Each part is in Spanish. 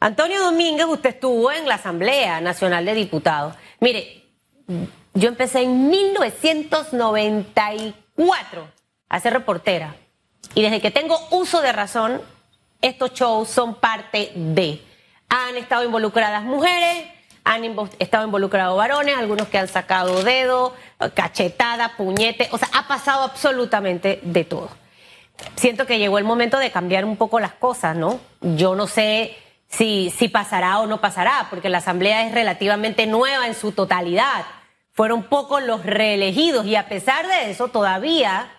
Antonio Domínguez, usted estuvo en la Asamblea Nacional de Diputados. Mire, yo empecé en 1994 a ser reportera. Y desde que tengo uso de razón, estos shows son parte de. Han estado involucradas mujeres, han estado involucrados varones, algunos que han sacado dedo, cachetada, puñete, o sea, ha pasado absolutamente de todo. Siento que llegó el momento de cambiar un poco las cosas, ¿no? Yo no sé si, si pasará o no pasará, porque la Asamblea es relativamente nueva en su totalidad. Fueron pocos los reelegidos y a pesar de eso todavía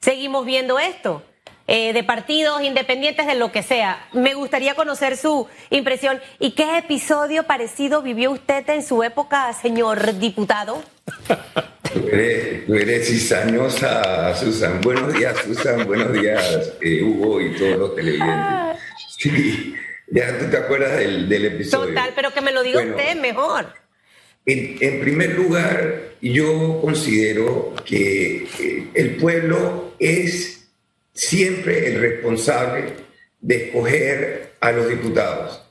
seguimos viendo esto. Eh, de partidos independientes, de lo que sea. Me gustaría conocer su impresión. ¿Y qué episodio parecido vivió usted en su época, señor diputado? tú, eres, cizañosa, Susan. Buenos días, Susan. Buenos días, eh, Hugo y todos los televidentes. Sí, ya tú te acuerdas del, episodio. Total, pero que me lo diga usted mejor. En, en, primer lugar, yo considero que el pueblo es siempre el responsable de escoger a los diputados.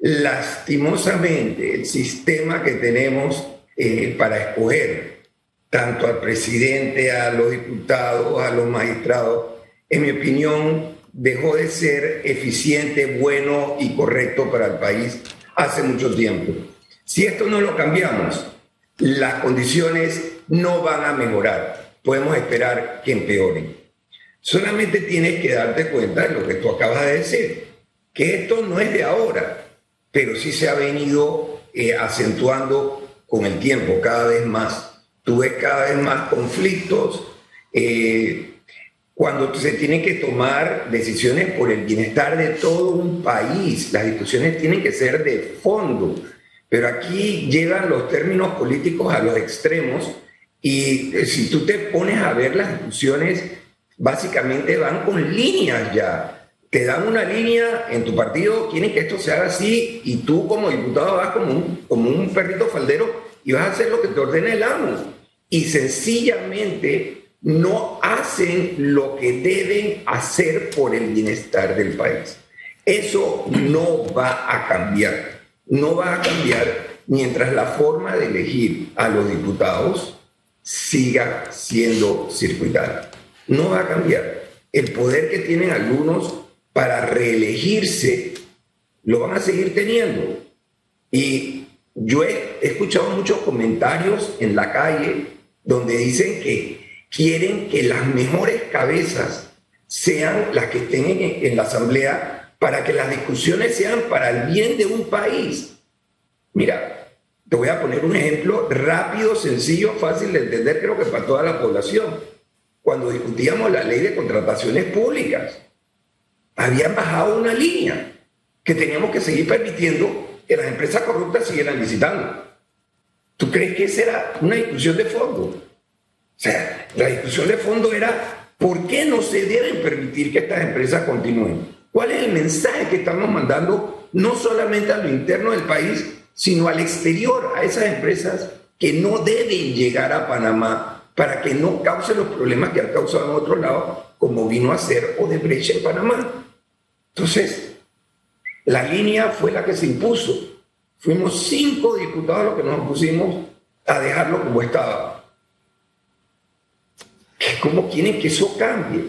Lastimosamente, el sistema que tenemos eh, para escoger tanto al presidente, a los diputados, a los magistrados, en mi opinión, dejó de ser eficiente, bueno y correcto para el país hace mucho tiempo. Si esto no lo cambiamos, las condiciones no van a mejorar. Podemos esperar que empeoren. Solamente tienes que darte cuenta de lo que tú acabas de decir, que esto no es de ahora, pero sí se ha venido eh, acentuando con el tiempo cada vez más. Tú ves cada vez más conflictos. Eh, cuando se tienen que tomar decisiones por el bienestar de todo un país, las discusiones tienen que ser de fondo. Pero aquí llegan los términos políticos a los extremos y eh, si tú te pones a ver las discusiones básicamente van con líneas ya. Te dan una línea en tu partido, quieren que esto se haga así y tú como diputado vas como un, como un perrito faldero y vas a hacer lo que te ordena el amo. Y sencillamente no hacen lo que deben hacer por el bienestar del país. Eso no va a cambiar. No va a cambiar mientras la forma de elegir a los diputados siga siendo circuitada no va a cambiar. El poder que tienen algunos para reelegirse lo van a seguir teniendo. Y yo he escuchado muchos comentarios en la calle donde dicen que quieren que las mejores cabezas sean las que estén en, la asamblea para que las discusiones sean para el bien de un país. Mira, te voy a poner un ejemplo rápido, sencillo, fácil de entender, creo que para toda la población cuando discutíamos la ley de contrataciones públicas. Habían bajado una línea que teníamos que seguir permitiendo que las empresas corruptas siguieran licitando. ¿Tú crees que esa era una discusión de fondo? Sea, la discusión de fondo era ¿por qué no se deben permitir que estas empresas continúen? ¿Cuál es el mensaje que estamos mandando no solamente a lo interno del país, sino al exterior, a esas empresas que no deben llegar a Panamá para que no cause los problemas que han causado en otro lado, como vino a ser Odebrecht en Panamá. Entonces, la línea fue la que se impuso. Fuimos cinco diputados los que nos pusimos a dejarlo como estaba. ¿Cómo quieren que eso cambie?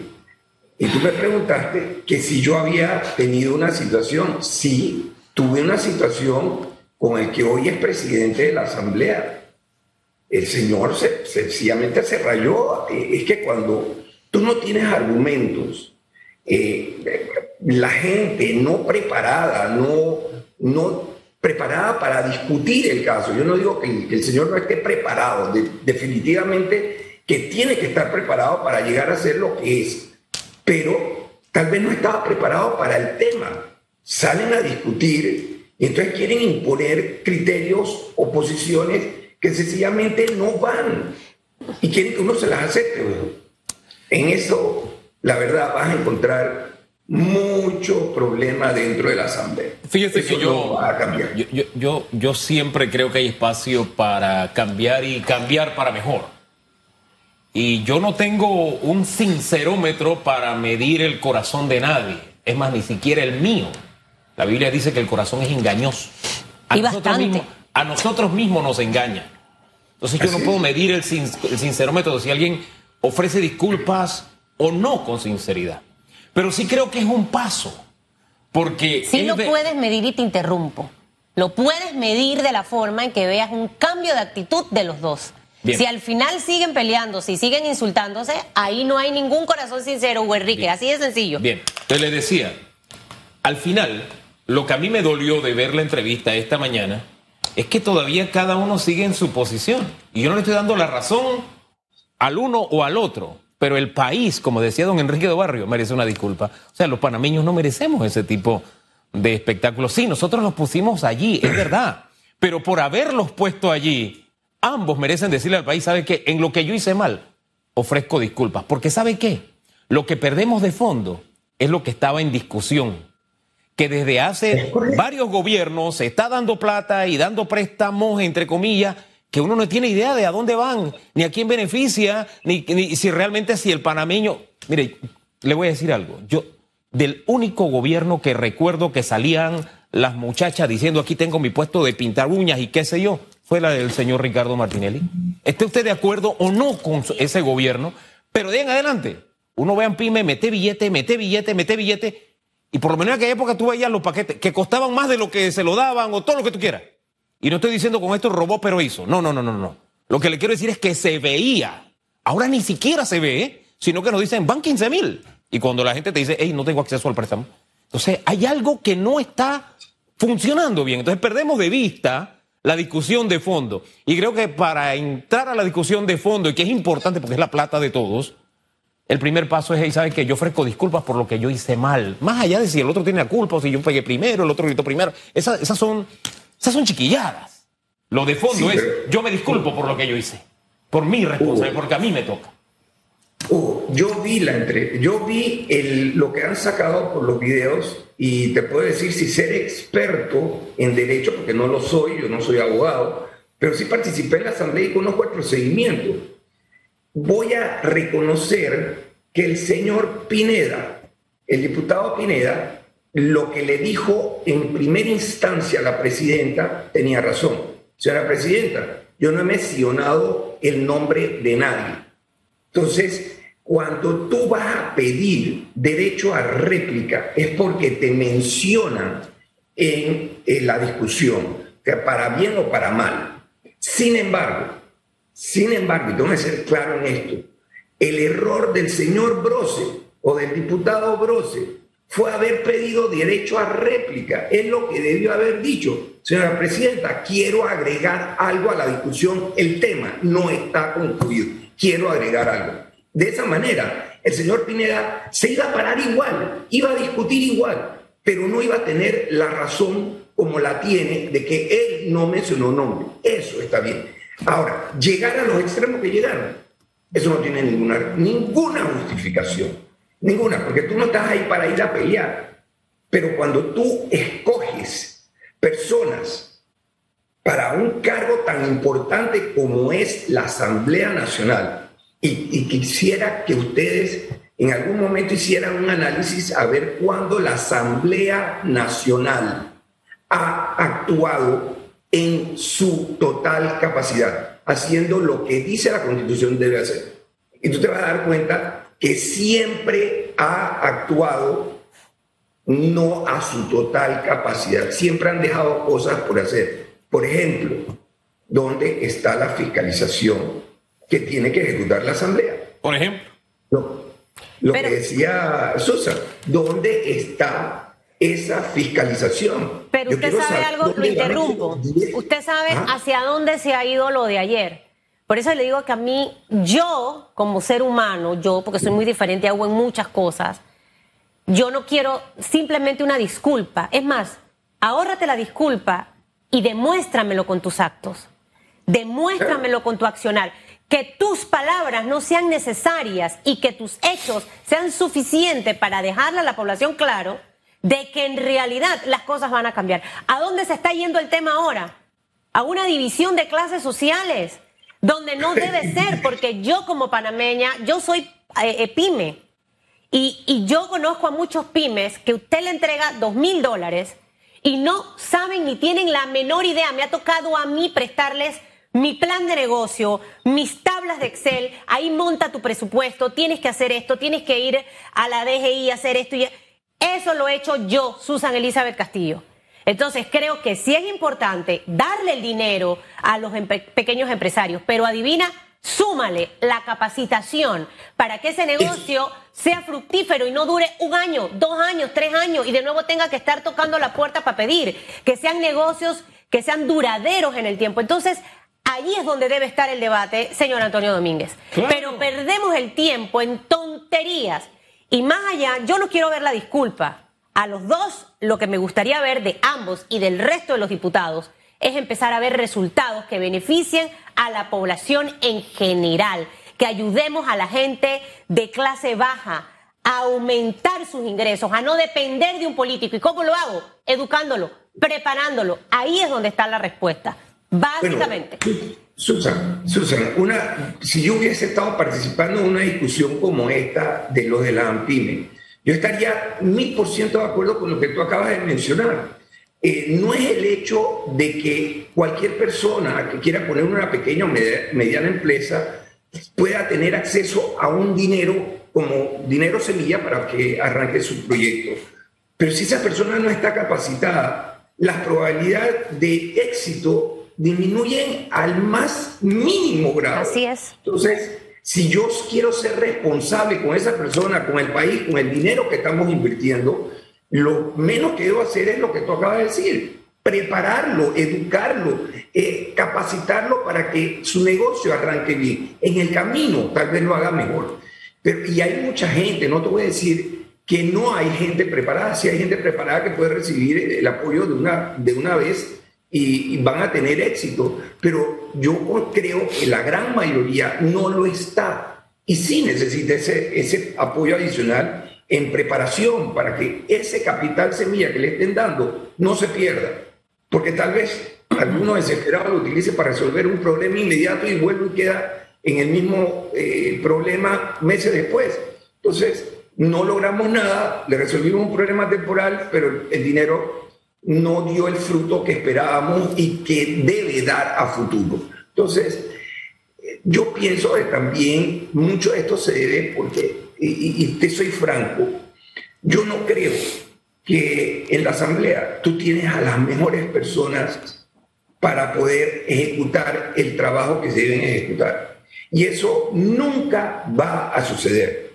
Y tú me preguntaste que si yo había tenido una situación. Sí, tuve una situación con el que hoy es presidente de la Asamblea el Señor sencillamente se rayó. Eh, es que cuando tú no tienes argumentos, eh, la gente no preparada, no, no preparada para discutir el caso. Yo no digo que el, Señor no esté preparado, definitivamente que tiene que estar preparado para llegar a ser lo que es, pero tal vez no estaba preparado para el tema. Salen a discutir y entonces quieren imponer criterios o posiciones que sencillamente no van y quieren que uno se las acepte. En eso, la verdad, vas a encontrar mucho problema dentro de la Asamblea. Fíjese que yo, Yo, yo, yo siempre creo que hay espacio para cambiar y cambiar para mejor. Y yo no tengo un sincerómetro para medir el corazón de nadie, es más, ni siquiera el mío. La Biblia dice que el corazón es engañoso. A, nosotros, mismos, a nosotros mismos nos engaña. Entonces yo no puedo medir el, el sincerómetro si alguien ofrece disculpas o no con sinceridad. Pero sí creo que es un paso. Porque. Sí lo puedes medir y te interrumpo. Lo puedes medir de la forma en que veas un cambio de actitud de los dos. Si al final siguen peleando, si siguen insultándose, ahí no hay ningún corazón sincero, Hugo Enrique. Así de sencillo. Bien, te le decía, al final, lo que a mí me dolió de ver la entrevista esta mañana es que todavía cada uno sigue en su posición. Y yo no le estoy dando la razón al uno o al otro. Pero el país, como decía don Enrique de Barrio, merece una disculpa. O sea, los panameños no merecemos ese tipo de espectáculos. Sí, nosotros los pusimos allí, es verdad. Pero por haberlos puesto allí, ambos merecen decirle al país, ¿sabe qué? En lo que yo hice mal, ofrezco disculpas. Porque ¿sabe qué? Lo que perdemos de fondo es lo que estaba en discusión. Que desde hace varios gobiernos se está dando plata y dando préstamos, entre comillas, que uno no tiene idea de a dónde van, ni a quién beneficia, ni, si realmente si el panameño... Mire, le voy a decir algo. Yo, del único gobierno que recuerdo que salían las muchachas diciendo aquí tengo mi puesto de pintar uñas y qué sé yo, fue la del señor Ricardo Martinelli. ¿Esté usted de acuerdo o no con ese gobierno? Pero de en adelante, uno vean pyme, mete billete, mete billete, mete billete, y por lo menos en aquella época tú veías los paquetes que costaban más de lo que se lo daban o todo lo que tú quieras. Y no estoy diciendo con esto robó pero hizo. No, no, no, no, no. Lo que le quiero decir es que se veía. Ahora ni siquiera se ve, sino que nos dicen, van 15 mil. Y cuando la gente te dice, hey, no tengo acceso al préstamo. Entonces, hay algo que no está funcionando bien. Entonces, perdemos de vista la discusión de fondo. Y creo que para entrar a la discusión de fondo, y que es importante porque es la plata de todos, el primer paso es, hey, ¿sabes que Yo ofrezco disculpas por lo que yo hice mal. Más allá de si el otro tiene la culpa o si yo pegué primero, el otro gritó primero. esas son esas son chiquilladas. Lo de fondo es, yo me disculpo por lo que yo hice, por mi responsabilidad, porque a mí me toca. Yo vi la entre, yo vi el, lo que han sacado por los videos y te puedo decir si ser experto en derecho, porque no lo soy, yo no soy abogado, pero sí participé en la asamblea y conozco el procedimiento. Voy a reconocer que el señor Pineda, el diputado Pineda, lo que le dijo en primera instancia la presidenta tenía razón. Señora presidenta, yo no he mencionado el nombre de nadie. Entonces, cuando tú vas a pedir derecho a réplica es porque te mencionan en, la discusión, que para bien o para mal. Sin embargo, sin embargo, y tengo que ser claro en esto, el error del señor Brose o del diputado Brose fue haber pedido derecho a réplica. Es lo que debió haber dicho. Señora Presidenta, quiero agregar algo a la discusión. El tema no está concluido. Quiero agregar algo. De esa manera, el señor Pineda se iba a parar igual, iba a discutir igual, pero no iba a tener la razón como la tiene de que él no mencionó nombre. Eso está bien. Ahora, llegar a los extremos que llegaron, eso no tiene ninguna, ninguna justificación. Ninguna, porque tú no estás ahí para ir a pelear. Pero cuando tú escoges personas para un cargo tan importante como es la Asamblea Nacional, y, quisiera que ustedes en algún momento hicieran un análisis a ver cuándo la Asamblea Nacional ha actuado en su total capacidad, haciendo lo que dice la Constitución debe hacer. Y tú te vas a dar cuenta que siempre ha actuado no a su total capacidad, siempre han dejado cosas por hacer. Por ejemplo, ¿dónde está la fiscalización que tiene que ejecutar la Asamblea? Por ejemplo. lo que decía Sosa, ¿dónde está esa fiscalización? Pero usted sabe algo, lo interrumpo. Usted sabe ¿Ah? hacia dónde se ha ido lo de ayer. Por eso le digo que a mí, yo como ser humano, yo, porque soy muy diferente, hago en muchas cosas, yo no quiero simplemente una disculpa. Es más, ahórrate la disculpa y demuéstramelo con tus actos. Demuéstramelo con tu accionar. Que tus palabras no sean necesarias y que tus hechos sean suficientes para dejarle a la población claro de que en realidad las cosas van a cambiar. ¿A dónde se está yendo el tema ahora? A una división de clases sociales donde no debe ser, porque yo como panameña, yo soy eh, eh, pyme. Y, y, yo conozco a muchos pymes que usted le entrega dos mil dólares y no saben ni tienen la menor idea. Me ha tocado a mí prestarles mi plan de negocio, mis tablas de Excel, ahí monta tu presupuesto, tienes que hacer esto, tienes que ir a la DGI a hacer esto. Y eso lo he hecho yo, Susan Elizabeth Castillo. Entonces creo que sí es importante darle el dinero a los pequeños empresarios, pero adivina, súmale la capacitación para que ese negocio sea fructífero y no dure un año, dos años, tres años y de nuevo tenga que estar tocando la puerta para pedir, que sean negocios que sean duraderos en el tiempo. Entonces, allí es donde debe estar el debate, señor Antonio Domínguez. Pero perdemos el tiempo en tonterías. Y más allá, yo no quiero ver la disculpa. A los dos, lo que me gustaría ver de ambos y del resto de los diputados es empezar a ver resultados que beneficien a la población en general, que ayudemos a la gente de clase baja a aumentar sus ingresos, a no depender de un político. ¿Y cómo lo hago? Educándolo, preparándolo. Ahí es donde está la respuesta, básicamente. Susan, Susan, una, si yo hubiese estado participando en una discusión como esta de los de la AMPIME, yo estaría mil por ciento de acuerdo con lo que tú acabas de mencionar. Eh, no es el hecho de que cualquier persona que quiera poner una pequeña o mediana empresa pueda tener acceso a un dinero como dinero semilla para que arranque su proyecto. Pero si esa persona no está capacitada, las probabilidades de éxito disminuyen al más mínimo grado. Así es. Entonces, si yo quiero ser responsable con esa persona, con el país, con el dinero que estamos invirtiendo, lo menos que debo hacer es lo que tú acabas de decir, prepararlo, educarlo, eh, capacitarlo para que su negocio arranque bien. En el camino tal vez lo haga mejor. Pero, y hay mucha gente, no te voy a decir que no hay gente preparada, sí hay gente preparada que puede recibir el apoyo de una, de una vez y, van a tener éxito, pero yo creo que la gran mayoría no lo está y sí necesita ese, apoyo adicional en preparación para que ese capital semilla que le estén dando no se pierda. Porque tal vez alguno desesperado lo utilice para resolver un problema inmediato y vuelve y queda en el mismo eh, problema meses después. Entonces, no logramos nada, le resolvimos un problema temporal, pero el dinero no dio el fruto que esperábamos y que debe dar a futuro. Entonces, yo pienso que también mucho de esto se debe porque y, te soy franco, yo no creo que en la asamblea tú tienes a las mejores personas para poder ejecutar el trabajo que se deben ejecutar. Y eso nunca va a suceder.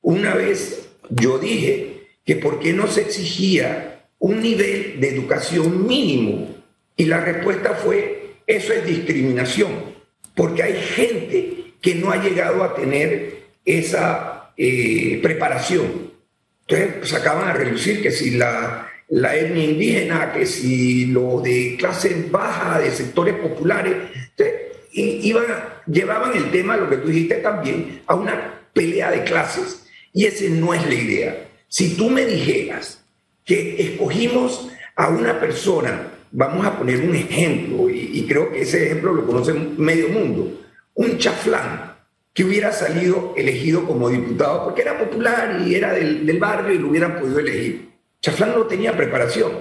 Una vez yo dije que por qué no se exigía un nivel de educación mínimo y la respuesta fue, eso es discriminación, porque hay gente que no ha llegado a tener esa eh, preparación. Entonces sacaban pues, a reducir que si la, la etnia indígena, que si lo de clase baja, de sectores populares, iban, llevaban el tema, lo que tú dijiste también, a una pelea de clases. Y ese no es la idea. Si tú me dijeras que escogimos a una persona, vamos a poner un ejemplo, y, creo que ese ejemplo lo conoce medio mundo, un chaflán, que hubiera salido elegido como diputado porque era popular y era del, barrio y lo hubieran podido elegir. Chaflán no tenía preparación,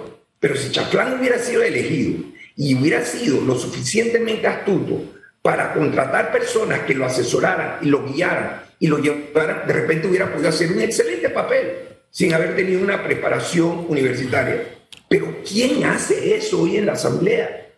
pero si Chaflán hubiera sido elegido y hubiera sido lo suficientemente astuto para contratar personas que lo asesoraran y lo guiaran y lo llevaran, de repente hubiera podido hacer un excelente papel sin haber tenido una preparación universitaria. Pero ¿quién hace eso hoy en la Asamblea?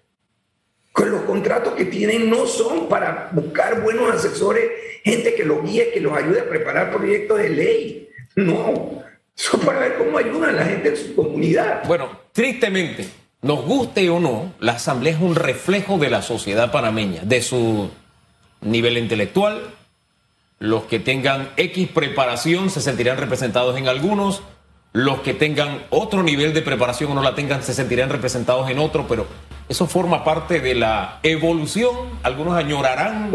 Con los contratos que tienen no son para buscar buenos asesores, gente que los guíe, que los ayude a preparar proyectos de ley. No, son para ver cómo ayudan a la gente en su comunidad. Bueno, tristemente, nos guste o no, la Asamblea es un reflejo de la sociedad panameña, de su nivel intelectual. Los que tengan X preparación se sentirán representados en algunos, los que tengan otro nivel de preparación o no la tengan se sentirán representados en otro, pero eso forma parte de la evolución. Algunos añorarán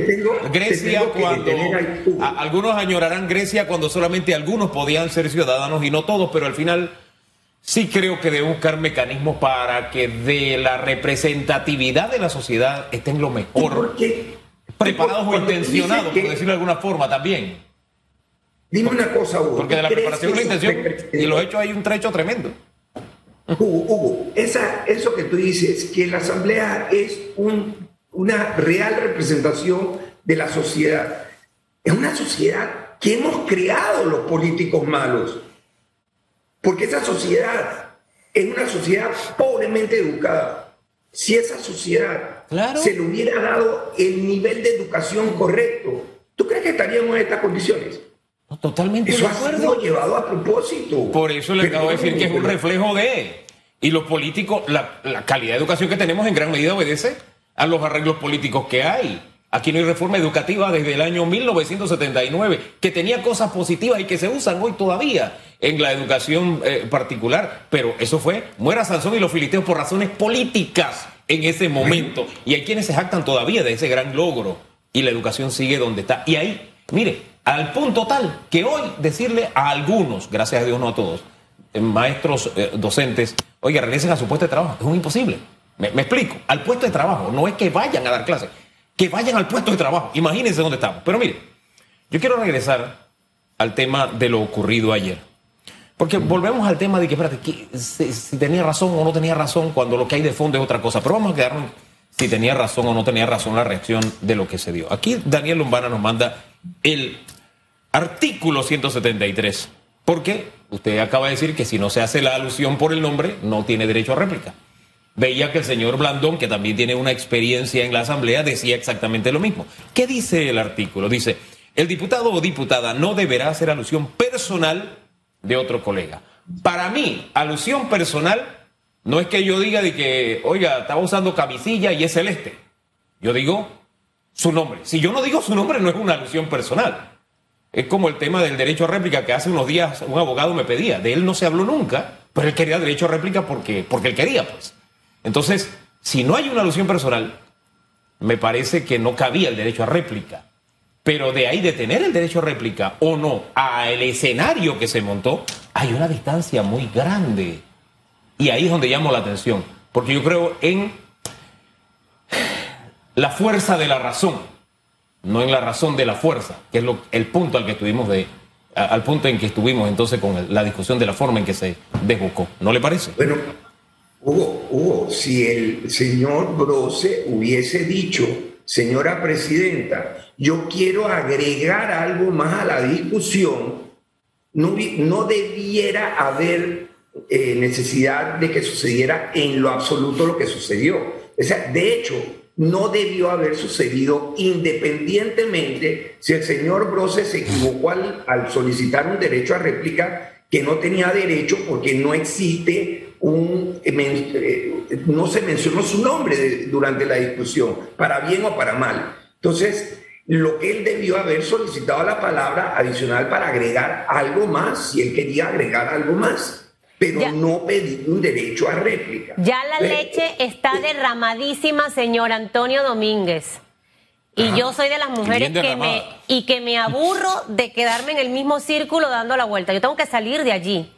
Grecia cuando algunos añorarán Grecia cuando solamente algunos podían ser ciudadanos y no todos, pero al final sí creo que debe buscar mecanismos para que de la representatividad de la sociedad estén lo mejor preparados o intencionados, por decirlo de alguna forma también. Dime una cosa, Hugo. Porque de la preparación y la intención y los hechos hay un trecho tremendo. Hugo, Hugo esa, eso que tú dices, que la Asamblea es un, una real representación de la sociedad. Es una sociedad que hemos creado los políticos malos. Porque esa sociedad es una sociedad pobremente educada. Si esa sociedad se le hubiera dado el nivel de educación correcto, ¿tú crees que estaríamos en estas condiciones? totalmente Eso ha sido llevado a propósito. Por eso le acabo de decir que es un reflejo de... Y los políticos, la, la calidad de educación que tenemos en gran medida obedece a los arreglos políticos que hay. Aquí no hay reforma educativa desde el año 1979, que tenía cosas positivas y que se usan hoy todavía en la educación eh, particular. Pero eso fue, muera Sansón y los filisteos por razones políticas en ese momento. Y hay quienes se jactan todavía de ese gran logro. Y la educación sigue donde está. Y ahí, mire, al punto tal que hoy decirle a algunos, gracias a Dios no a todos, eh, maestros, eh, docentes, oiga, regresen a su puesto de trabajo, es muy imposible. Me, me explico, al puesto de trabajo, no es que vayan a dar clases que vayan al puesto de trabajo. Imagínense dónde estamos. Pero mire, yo quiero regresar al tema de lo ocurrido ayer. Porque volvemos al tema de que, espérate, si, tenía razón o no tenía razón, cuando lo que hay de fondo es otra cosa. Pero vamos a quedarnos si tenía razón o no tenía razón la reacción de lo que se dio. Aquí Daniel Lombana nos manda el artículo 173. Porque usted acaba de decir que si no se hace la alusión por el nombre, no tiene derecho a réplica veía que el señor Blandón, que también tiene una experiencia en la Asamblea, decía exactamente lo mismo. ¿Qué dice el artículo? Dice, el diputado o diputada no deberá hacer alusión personal de otro colega. Para mí, alusión personal no es que yo diga de que, oiga, estaba usando camisilla y es celeste. Yo digo su nombre. Si yo no digo su nombre, no es una alusión personal. Es como el tema del derecho a réplica que hace unos días un abogado me pedía. De él no se habló nunca, pero él quería derecho a réplica porque, porque él quería, pues. Entonces, si no hay una alusión personal, me parece que no cabía el derecho a réplica. Pero de ahí de tener el derecho a réplica o no al escenario que se montó, hay una distancia muy grande. Y ahí es donde llamo la atención. Porque yo creo en la fuerza de la razón, no en la razón de la fuerza, que es el punto al que estuvimos de, al punto en que estuvimos entonces con la discusión de la forma en que se desbocó. ¿No le parece? Bueno, Hugo, Hugo, si el señor Brose hubiese dicho, señora presidenta, yo quiero agregar algo más a la discusión, no, no debiera haber eh, necesidad de que sucediera en lo absoluto lo que sucedió. O sea, de hecho, no debió haber sucedido independientemente si el señor Brose se equivocó al, al solicitar un derecho a réplica que no tenía derecho porque no existe un, eh, eh, no se mencionó su nombre durante la discusión, para bien o para mal. Entonces, lo que él debió haber solicitado la palabra adicional para agregar algo más, si él quería agregar algo más, pero no pedir un derecho a réplica. Ya la leche está derramadísima, señor Antonio Domínguez. Y yo soy de las mujeres que me, y que me aburro de quedarme en el mismo círculo dando la vuelta. Yo tengo que salir de allí.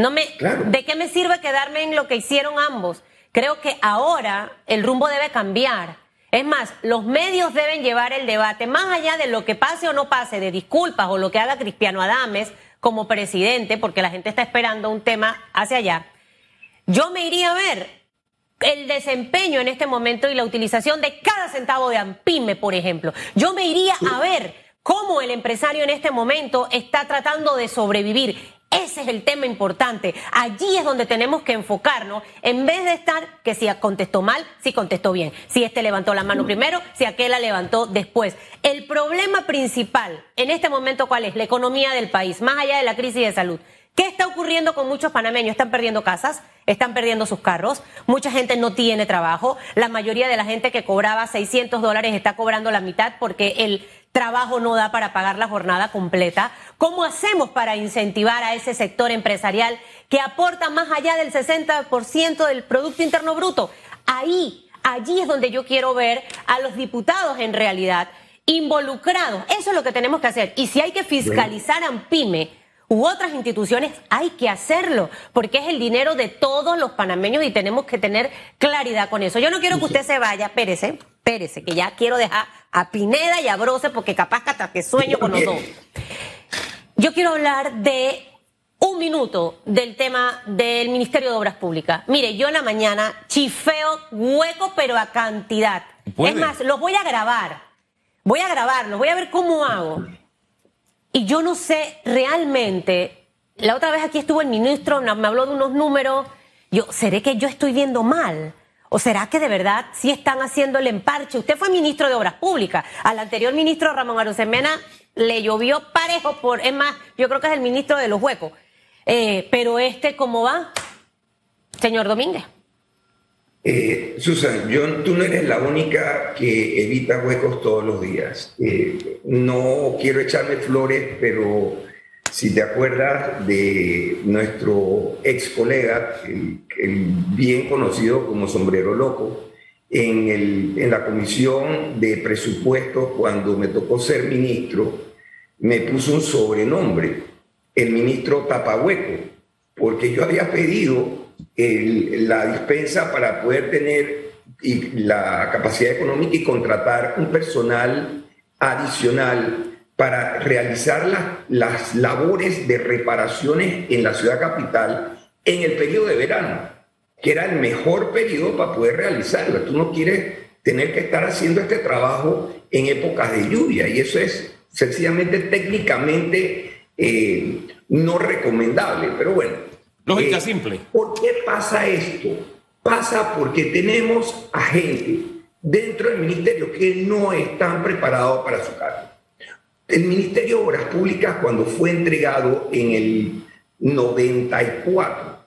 No me, ¿De qué me sirve quedarme en lo que hicieron ambos? Creo que ahora el rumbo debe cambiar. Es más, los medios deben llevar el debate más allá de lo que pase o no pase, de disculpas o lo que haga Cristiano Adames como presidente, porque la gente está esperando un tema hacia allá. Yo me iría a ver el desempeño en este momento y la utilización de cada centavo de AMPIME, por ejemplo. Yo me iría a ver cómo el empresario en este momento está tratando de sobrevivir. Ese es el tema importante. Allí es donde tenemos que enfocarnos, en vez de estar que si contestó mal, si contestó bien, si este levantó la mano primero, si aquel la levantó después. El problema principal en este momento, ¿cuál es? La economía del país, más allá de la crisis de salud. ¿Qué está ocurriendo con muchos panameños? Están perdiendo casas, están perdiendo sus carros, mucha gente no tiene trabajo, la mayoría de la gente que cobraba 600 dólares está cobrando la mitad porque el trabajo no da para pagar la jornada completa. ¿Cómo hacemos para incentivar a ese sector empresarial que aporta más allá del 60% del Producto Interno Bruto? Ahí, allí es donde yo quiero ver a los diputados en realidad involucrados. Eso es lo que tenemos que hacer. Y si hay que fiscalizar a PYME, u otras instituciones, hay que hacerlo, porque es el dinero de todos los panameños y tenemos que tener claridad con eso. Yo no quiero que usted se vaya, Pérez, Pérez, que ya quiero dejar a Pineda y a Brose porque capaz que hasta que sueño con los dos. Yo quiero hablar de un minuto del tema del Ministerio de Obras Públicas. Mire, yo en la mañana chifeo hueco, pero a cantidad. ¿Puede? Es más, los voy a grabar. Voy a grabarlos, voy a ver cómo hago. Y yo no sé realmente, la otra vez aquí estuvo el ministro, me habló de unos números, yo, ¿seré que yo estoy viendo mal? ¿O será que de verdad sí están haciendo el emparche? Usted fue ministro de Obras Públicas. Al anterior ministro, Ramón Arosemena, le llovió parejo por, es más, yo creo que es el ministro de los huecos. Eh, pero este, ¿cómo va? Señor Domínguez. Eh, Susan, yo, tú no eres la única que evita huecos todos los días. Eh, no quiero echarme flores, pero si te acuerdas de nuestro ex colega, el, el bien conocido como Sombrero Loco, en, el, en la comisión de presupuestos, cuando me tocó ser ministro, me puso un sobrenombre, el ministro Tapahueco, porque yo había pedido el- la dispensa para poder tener y la capacidad económica y contratar un personal adicional para realizar la- las labores de reparaciones en la ciudad capital en el periodo de verano, que era el mejor periodo para poder realizarla. Tú no quieres tener que estar haciendo este trabajo en épocas de lluvia y eso es sencillamente técnicamente eh, no recomendable, pero bueno. Lógica Eh, simple. ¿Por qué pasa esto? Pasa porque tenemos a gente dentro del ministerio que no están preparados para su cargo. El Ministerio de Obras Públicas, cuando fue entregado en el 94,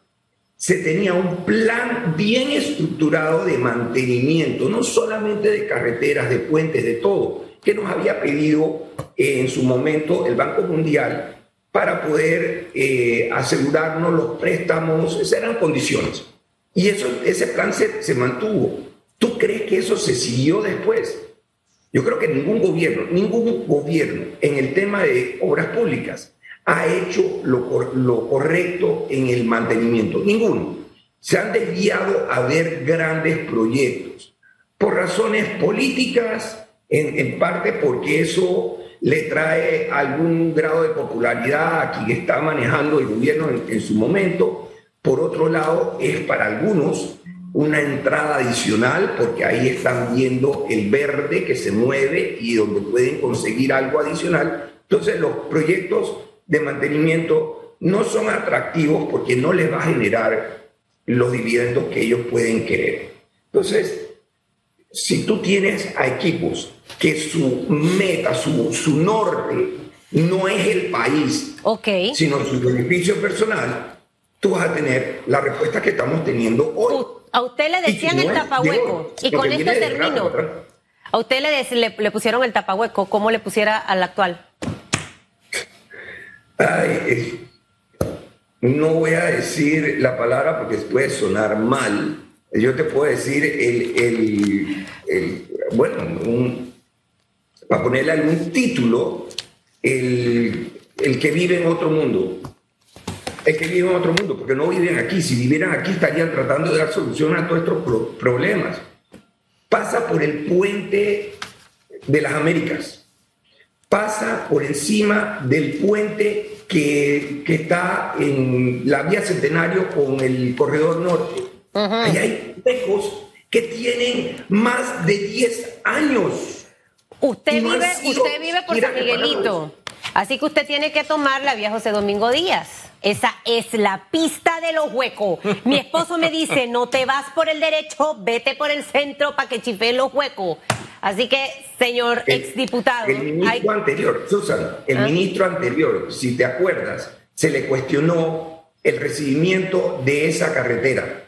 se tenía un plan bien estructurado de mantenimiento, no solamente de carreteras, de puentes, de todo, que nos había pedido eh, en su momento el Banco Mundial para poder eh, asegurarnos los préstamos, esas eran condiciones. Y eso, ese plan se, se mantuvo. ¿Tú crees que eso se siguió después? Yo creo que ningún gobierno, ningún gobierno en el tema de obras públicas ha hecho lo, cor- lo correcto en el mantenimiento. Ninguno. Se han desviado a ver grandes proyectos por razones políticas, en, en parte porque eso le trae algún grado de popularidad a quien está manejando el gobierno en, en su momento. Por otro lado, es para algunos una entrada adicional porque ahí están viendo el verde que se mueve y donde pueden conseguir algo adicional. Entonces los proyectos de mantenimiento no son atractivos porque no les va a generar los dividendos que ellos pueden querer. Entonces, si tú tienes a equipos que su meta, su, su norte no es el país, Ok. sino su beneficio personal, tú vas a tener la respuesta que estamos teniendo hoy. A usted le decían no el es tapahueco. Y con esto rato termino. A usted le, le, le pusieron el tapahueco. ¿Cómo le pusiera al actual? Ay, eh, no voy a decir la palabra porque puede sonar mal. Yo te puedo decir el, el- el- bueno, un- para ponerle algún título, el, el que vive en otro mundo. El que vive en otro mundo, porque no viven aquí. Si vivieran aquí estarían tratando de dar solución a todos estos pro- problemas. Pasa por el puente de las Américas pasa por encima del puente que, que está en la vía Centenario con el corredor norte. Ahí hay huecos que tienen más de 10 años. Usted no vive, usted vive por San Miguelito. reparados. Así que usted tiene que tomar la vía José Domingo Díaz. Esa es la pista de los huecos. Mi esposo me dice, no te vas por el derecho, vete por el centro para que chifeen los huecos. Así que, señor El- exdiputado, El ministro hay- anterior, Susan, el Ah. ministro anterior, si te acuerdas, se le cuestionó el recibimiento de esa carretera.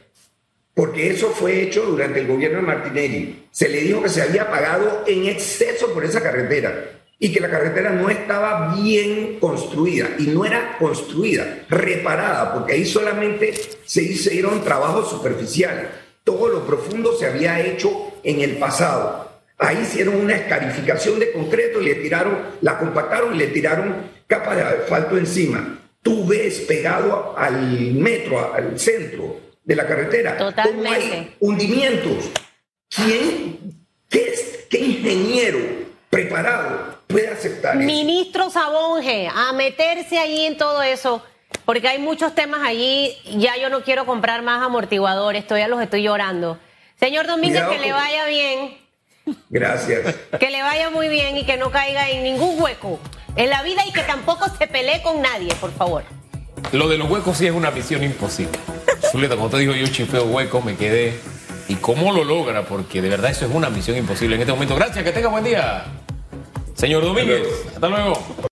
Porque eso fue hecho durante el gobierno de Martinelli. Se le dijo que se había pagado en exceso por esa carretera y que la carretera no estaba bien construida y no era construida, reparada, porque ahí solamente se hicieron trabajos superficiales. Todo lo profundo se había hecho en el pasado. Ahí hicieron una escarificación de concreto y le tiraron, la compactaron y le tiraron capas de asfalto encima. Tú ves pegado al metro, al centro de la carretera, cómo Totalmente. hay hundimientos. ¿Quién, qué ingeniero preparado puede aceptar eso? Ministro Sabonge, a meterse ahí en todo eso. porque hay muchos temas allí. Ya yo no quiero comprar más amortiguadores, todavía los estoy llorando. Señor Domínguez, Cuidado que le vaya bien, Gracias. que le vaya muy bien y que no caiga en ningún hueco en la vida y que tampoco se pelee con nadie, por favor. Lo de los huecos sí es una misión imposible. Zuleta, como te digo, yo chifeo huecos, me quedé. ¿Y cómo lo logra? Porque de verdad eso es una misión imposible en este momento. Gracias, que tenga buen día. Señor Domínguez, hasta luego.